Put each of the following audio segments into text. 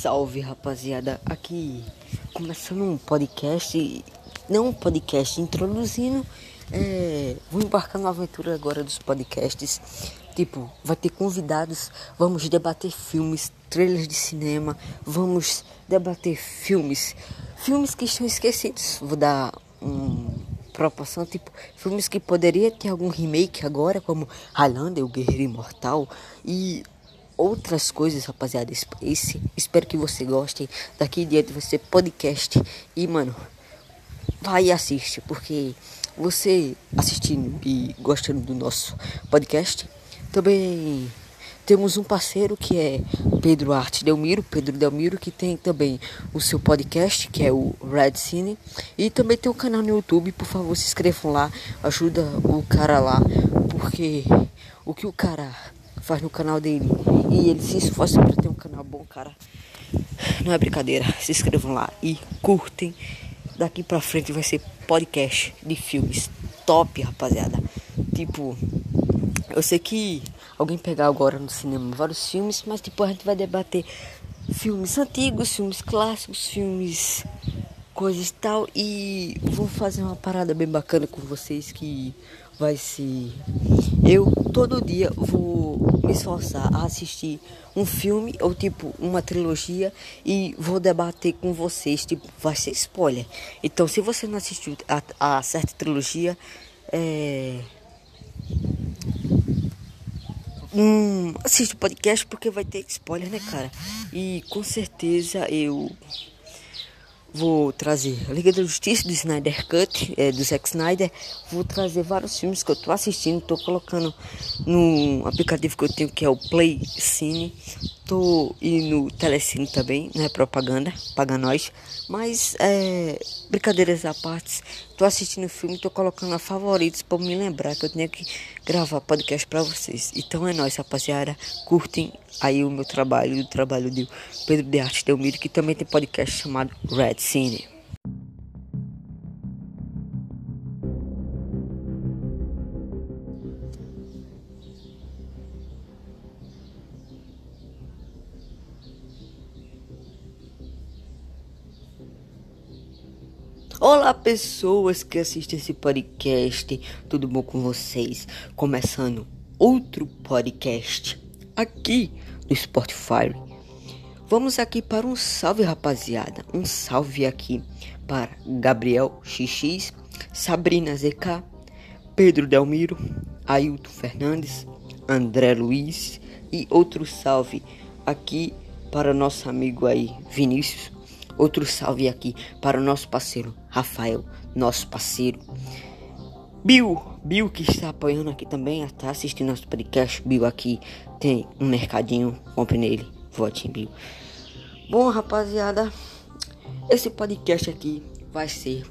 Salve rapaziada, aqui começando um podcast, não um podcast, introduzindo, é, vou embarcar na aventura agora dos podcasts, tipo, vai ter convidados, vamos debater filmes, trailers de cinema, vamos debater filmes, filmes que estão esquecidos, vou dar um proporção, tipo, filmes que poderia ter algum remake agora, como Highlander, o Guerreiro Imortal, e outras coisas, rapaziada. Esse, espero que você goste. Daqui em diante vai ser podcast. E, mano, vai e assiste, porque você assistindo e gostando do nosso podcast, também temos um parceiro que é Pedro Arte Delmiro, Pedro Delmiro, que tem também o seu podcast, que é o Red Cine, e também tem um canal no YouTube, por favor, se inscrevam lá, ajuda o cara lá, porque o que o cara faz no canal dele e ele se esforça para ter um canal bom, cara. Não é brincadeira. Se inscrevam lá e curtem. Daqui pra frente vai ser podcast de filmes top, rapaziada. Tipo, eu sei que alguém pegar agora no cinema vários filmes, mas tipo a gente vai debater filmes antigos, filmes clássicos, filmes coisas e tal e vou fazer uma parada bem bacana com vocês que vai ser eu todo dia vou me esforçar a assistir um filme ou tipo uma trilogia e vou debater com vocês, tipo, vai ser spoiler. Então se você não assistiu a, a certa trilogia, é Hum, assiste o podcast porque vai ter spoiler, né, cara? E com certeza eu Vou trazer a Liga da Justiça do Snyder Cut, é, do Zack Snyder. Vou trazer vários filmes que eu tô assistindo, tô colocando no aplicativo que eu tenho que é o Play Cine. Tô e no Telecine também, não é propaganda, paga nós. Mas é, brincadeiras à parte, tô assistindo o filme, tô colocando a favoritos para me lembrar que eu tenho que gravar podcast para vocês. Então é nóis, rapaziada. Curtem aí o meu trabalho o trabalho de Pedro de Arte Delmiro, que também tem podcast chamado Red Cine. Olá, pessoas que assistem esse podcast, tudo bom com vocês? Começando outro podcast aqui no Spotify. Vamos aqui para um salve, rapaziada. Um salve aqui para Gabriel XX, Sabrina ZK, Pedro Delmiro, Ailton Fernandes, André Luiz e outro salve aqui para nosso amigo aí Vinícius Outro salve aqui para o nosso parceiro Rafael, nosso parceiro. Bill, Bill que está apoiando aqui também, está assistindo nosso podcast. Bill aqui tem um mercadinho, compre nele, vote em Bill. Bom, rapaziada, esse podcast aqui vai ser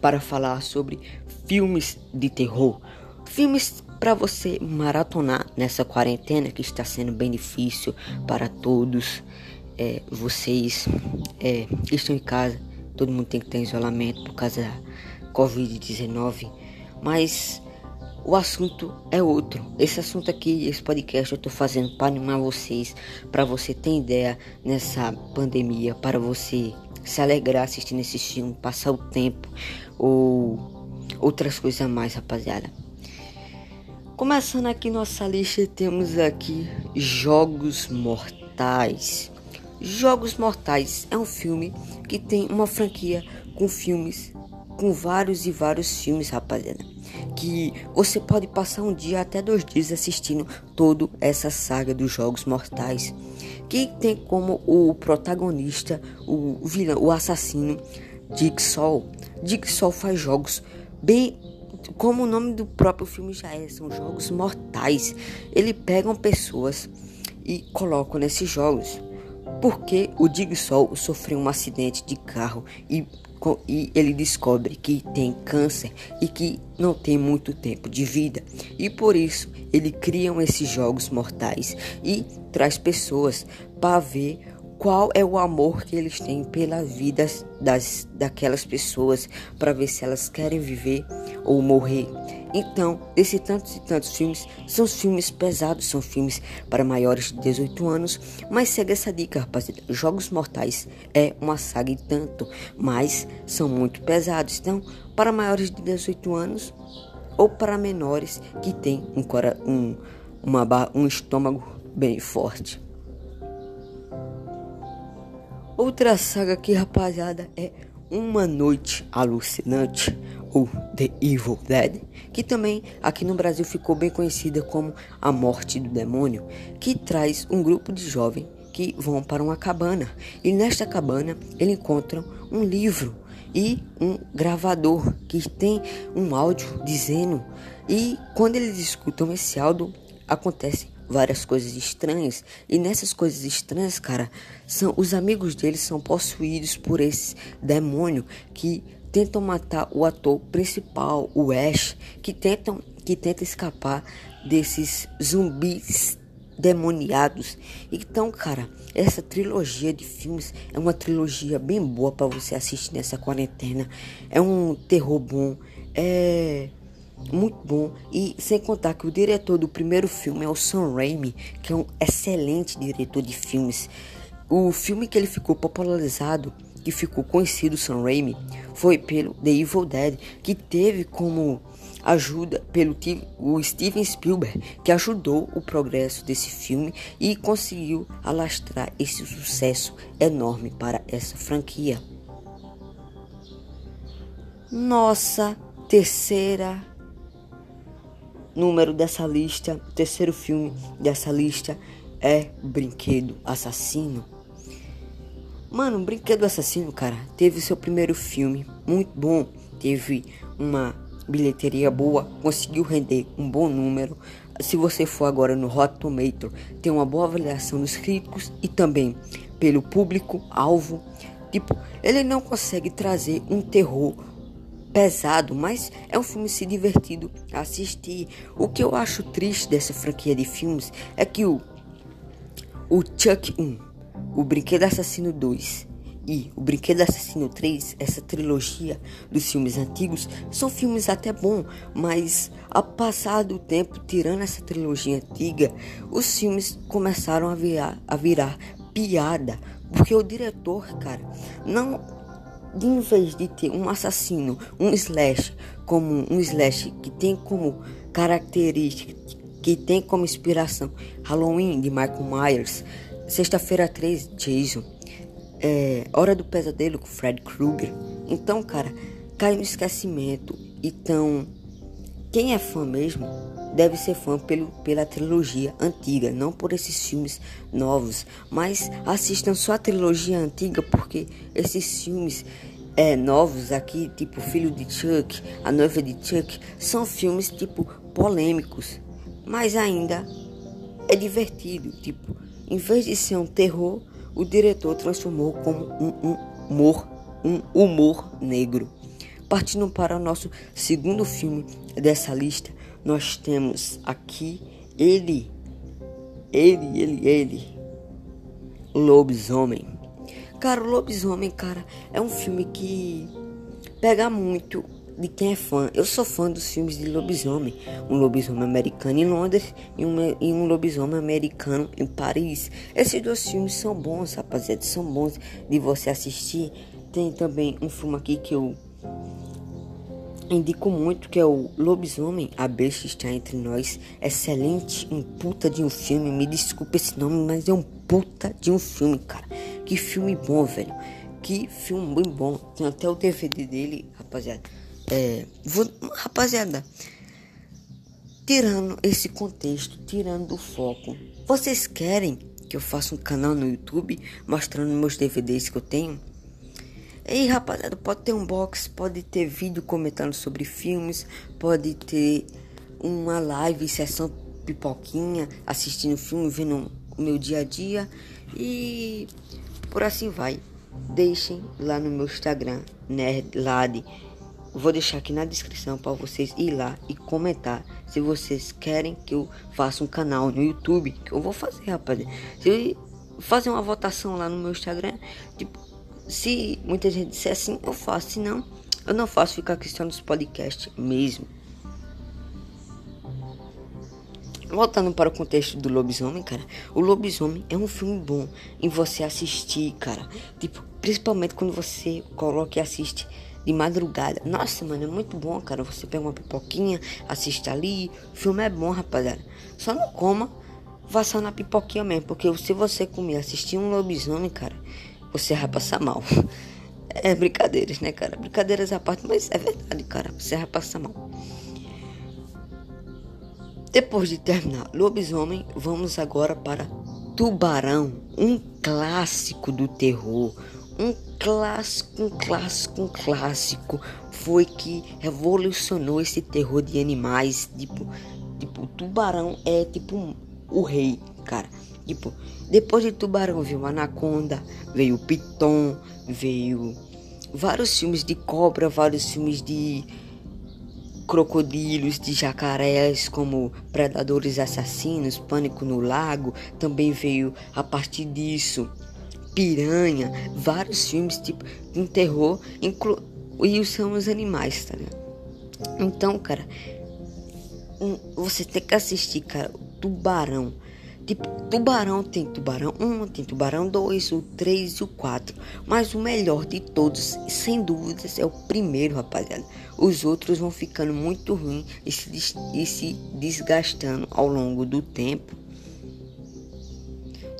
para falar sobre filmes de terror. Filmes para você maratonar nessa quarentena que está sendo bem difícil para todos é, vocês é, estão em casa, todo mundo tem que ter isolamento por causa da Covid-19, mas o assunto é outro. Esse assunto aqui, esse podcast eu tô fazendo para animar vocês, para você ter ideia nessa pandemia, para você se alegrar assistindo esse filme, passar o tempo ou outras coisas a mais, rapaziada. Começando aqui nossa lista, temos aqui Jogos Mortais. Jogos Mortais é um filme que tem uma franquia com filmes, com vários e vários filmes, rapaziada. Que você pode passar um dia até dois dias assistindo toda essa saga dos Jogos Mortais. Que tem como o protagonista, o vilão, o assassino, Jigsaw. Jigsaw faz jogos bem como o nome do próprio filme já é, são jogos mortais. Ele pegam pessoas e colocam nesses jogos porque o Digsol sofreu um acidente de carro e, e ele descobre que tem câncer e que não tem muito tempo de vida. E por isso ele cria esses jogos mortais e traz pessoas para ver qual é o amor que eles têm pela vida das, daquelas pessoas para ver se elas querem viver ou morrer. Então, desses tantos e tantos filmes, são filmes pesados, são filmes para maiores de 18 anos, mas segue essa dica, rapaziada. Jogos Mortais é uma saga e tanto, mas são muito pesados. Então, para maiores de 18 anos ou para menores que têm um, um, uma, um estômago bem forte. Outra saga aqui, rapaziada, é Uma Noite Alucinante ou The Evil Dead, que também aqui no Brasil ficou bem conhecida como A Morte do Demônio, que traz um grupo de jovens que vão para uma cabana e nesta cabana eles encontram um livro e um gravador que tem um áudio dizendo e quando eles escutam esse áudio acontece várias coisas estranhas. E nessas coisas estranhas, cara, são os amigos deles são possuídos por esse demônio que tentam matar o ator principal, o Ash, que tentam que tenta escapar desses zumbis demoniados. Então, cara, essa trilogia de filmes é uma trilogia bem boa para você assistir nessa quarentena. É um terror bom, é muito bom e sem contar que o diretor do primeiro filme é o Sam Raimi, que é um excelente diretor de filmes. O filme que ele ficou popularizado, que ficou conhecido Sam Raimi, foi pelo The Evil Dead, que teve como ajuda pelo o Steven Spielberg, que ajudou o progresso desse filme e conseguiu alastrar esse sucesso enorme para essa franquia. Nossa terceira número dessa lista, terceiro filme dessa lista é Brinquedo Assassino. Mano, Brinquedo Assassino, cara, teve seu primeiro filme muito bom, teve uma bilheteria boa, conseguiu render um bom número. Se você for agora no Hot Tomato, tem uma boa avaliação dos críticos e também pelo público alvo. Tipo, ele não consegue trazer um terror pesado, mas é um filme se divertido a assistir. O que eu acho triste dessa franquia de filmes é que o, o Chuck 1, o Brinquedo Assassino 2 e o Brinquedo Assassino 3, essa trilogia dos filmes antigos, são filmes até bons, mas a passar do tempo, tirando essa trilogia antiga, os filmes começaram a virar, a virar piada, porque o diretor, cara, não em vez de ter um assassino, um slash, como um slash que tem como característica, que tem como inspiração Halloween de Michael Myers, Sexta-feira 3, Jason, é, Hora do Pesadelo com Fred Krueger. Então, cara, cai no esquecimento. Então, quem é fã mesmo deve ser fã pelo, pela trilogia antiga, não por esses filmes novos. Mas assistam só a trilogia antiga porque esses filmes é, novos aqui, tipo Filho de Chuck, A Noiva de Chuck, são filmes tipo polêmicos, mas ainda é divertido. Tipo, em vez de ser um terror, o diretor transformou como um, um humor, um humor negro. Partindo para o nosso segundo filme dessa lista, nós temos aqui ele, ele, ele, ele, Lobisomem. Cara, o Lobisomem, cara, é um filme que pega muito de quem é fã. Eu sou fã dos filmes de lobisomem. Um lobisomem americano em Londres e um, e um lobisomem americano em Paris. Esses dois filmes são bons, rapaziada. São bons de você assistir. Tem também um filme aqui que eu indico muito que é o Lobisomem, a besta está entre nós. Excelente, um puta de um filme. Me desculpe esse nome, mas é um puta de um filme, cara. Que filme bom, velho. Que filme bem bom. Tem até o DVD dele, rapaziada. É, vou, rapaziada, tirando esse contexto, tirando o foco, vocês querem que eu faça um canal no YouTube mostrando meus DVDs que eu tenho? Ei, rapaziada, pode ter um box, pode ter vídeo comentando sobre filmes, pode ter uma live, sessão pipoquinha, assistindo filme, vendo o meu dia a dia e por assim vai. Deixem lá no meu Instagram, Nerdlad. Vou deixar aqui na descrição para vocês ir lá e comentar se vocês querem que eu faça um canal no YouTube, que eu vou fazer, rapaziada. Se fazer uma votação lá no meu Instagram, tipo, se muita gente disser assim, eu faço. Se não, eu não faço ficar aqui só nos podcasts mesmo. Voltando para o contexto do lobisomem, cara. O lobisomem é um filme bom em você assistir, cara. Tipo, principalmente quando você coloca e assiste de madrugada. Nossa, mano, é muito bom, cara. Você pega uma pipoquinha, assiste ali. O filme é bom, rapaziada. Só não coma, vá na pipoquinha mesmo. Porque se você comer assistir um lobisomem, cara, você vai passar mal. É brincadeiras, né, cara? Brincadeiras à parte, mas é verdade, cara. Você vai passar mal. Depois de terminar Lobisomem, vamos agora para Tubarão, um clássico do terror. Um clássico, um clássico, um clássico. Foi que revolucionou esse terror de animais. Tipo, tipo, Tubarão é tipo o rei, cara. Tipo, depois de Tubarão veio Anaconda, veio Piton, veio vários filmes de cobra, vários filmes de crocodilos, de jacarés como predadores assassinos, pânico no lago, também veio a partir disso. Piranha, vários filmes tipo um terror, inclu e os animais, tá ligado? Então, cara, você tem que assistir, cara, Tubarão. Tipo, tubarão tem tubarão 1, tem tubarão 2, o 3 e o 4. Mas o melhor de todos, sem dúvidas, é o primeiro, rapaziada. Os outros vão ficando muito ruins e se, e se desgastando ao longo do tempo.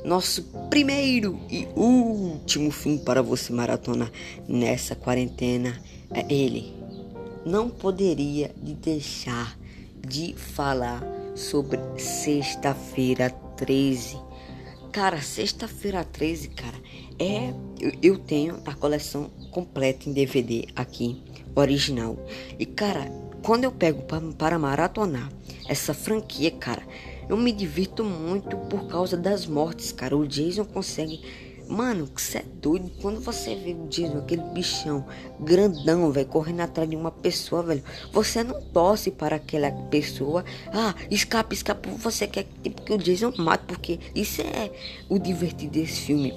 Nosso primeiro e último filme para você maratona nessa quarentena é ele. Não poderia deixar de falar sobre sexta-feira 13. Cara, sexta-feira 13, cara, é. Eu, tenho a coleção completa em DVD aqui, original. E, cara, quando eu pego para maratonar essa franquia, cara, eu me divirto muito por causa das mortes, cara. O Jason consegue Mano, que você é doido. Quando você vê o Jason, aquele bichão grandão, velho, correndo atrás de uma pessoa, velho, você não torce para aquela pessoa. Ah, escapa, escapa. Você quer tipo, que o Jason mate, porque isso é o divertido desse filme.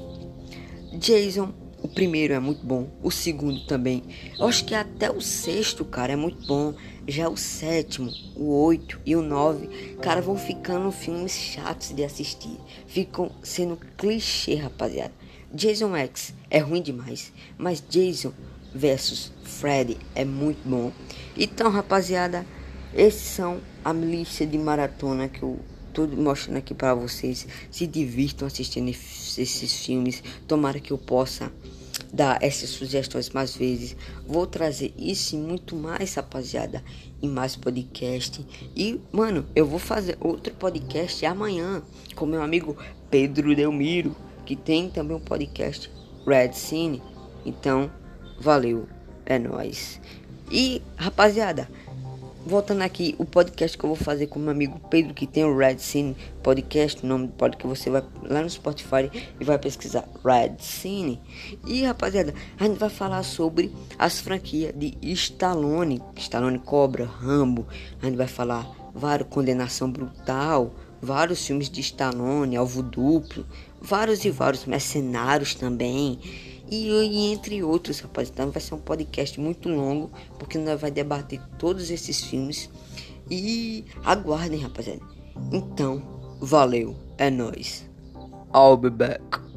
Jason, o primeiro é muito bom, o segundo também. Eu acho que até o sexto, cara, é muito bom. Já o sétimo, o oito e o nove, cara, vão ficando filmes chatos de assistir. Ficam sendo clichê, rapaziada. Jason X é ruim demais, mas Jason versus Freddy é muito bom. Então, rapaziada, esses são a lista de maratona que eu tô mostrando aqui para vocês. Se divirtam assistindo esses filmes. Tomara que eu possa dar essas sugestões mais vezes. Vou trazer isso e muito mais, rapaziada, em mais podcast. E, mano, eu vou fazer outro podcast amanhã com meu amigo Pedro Delmiro que tem também um podcast Red Cine. Então, valeu, é nós. E rapaziada, voltando aqui, o podcast que eu vou fazer com meu amigo Pedro, que tem o Red Cine Podcast, o nome do podcast você vai lá no Spotify e vai pesquisar Red Cine. E rapaziada, a gente vai falar sobre as franquias de Stallone, Stallone Cobra, Rambo. A gente vai falar vários Condenação Brutal, vários filmes de Stallone, Alvo Duplo, vários e vários mercenários também. E, e, entre outros, rapaz. Então vai ser um podcast muito longo, porque nós vai debater todos esses filmes. E aguardem, rapaziada. Então, valeu, é nóis. I'll be back.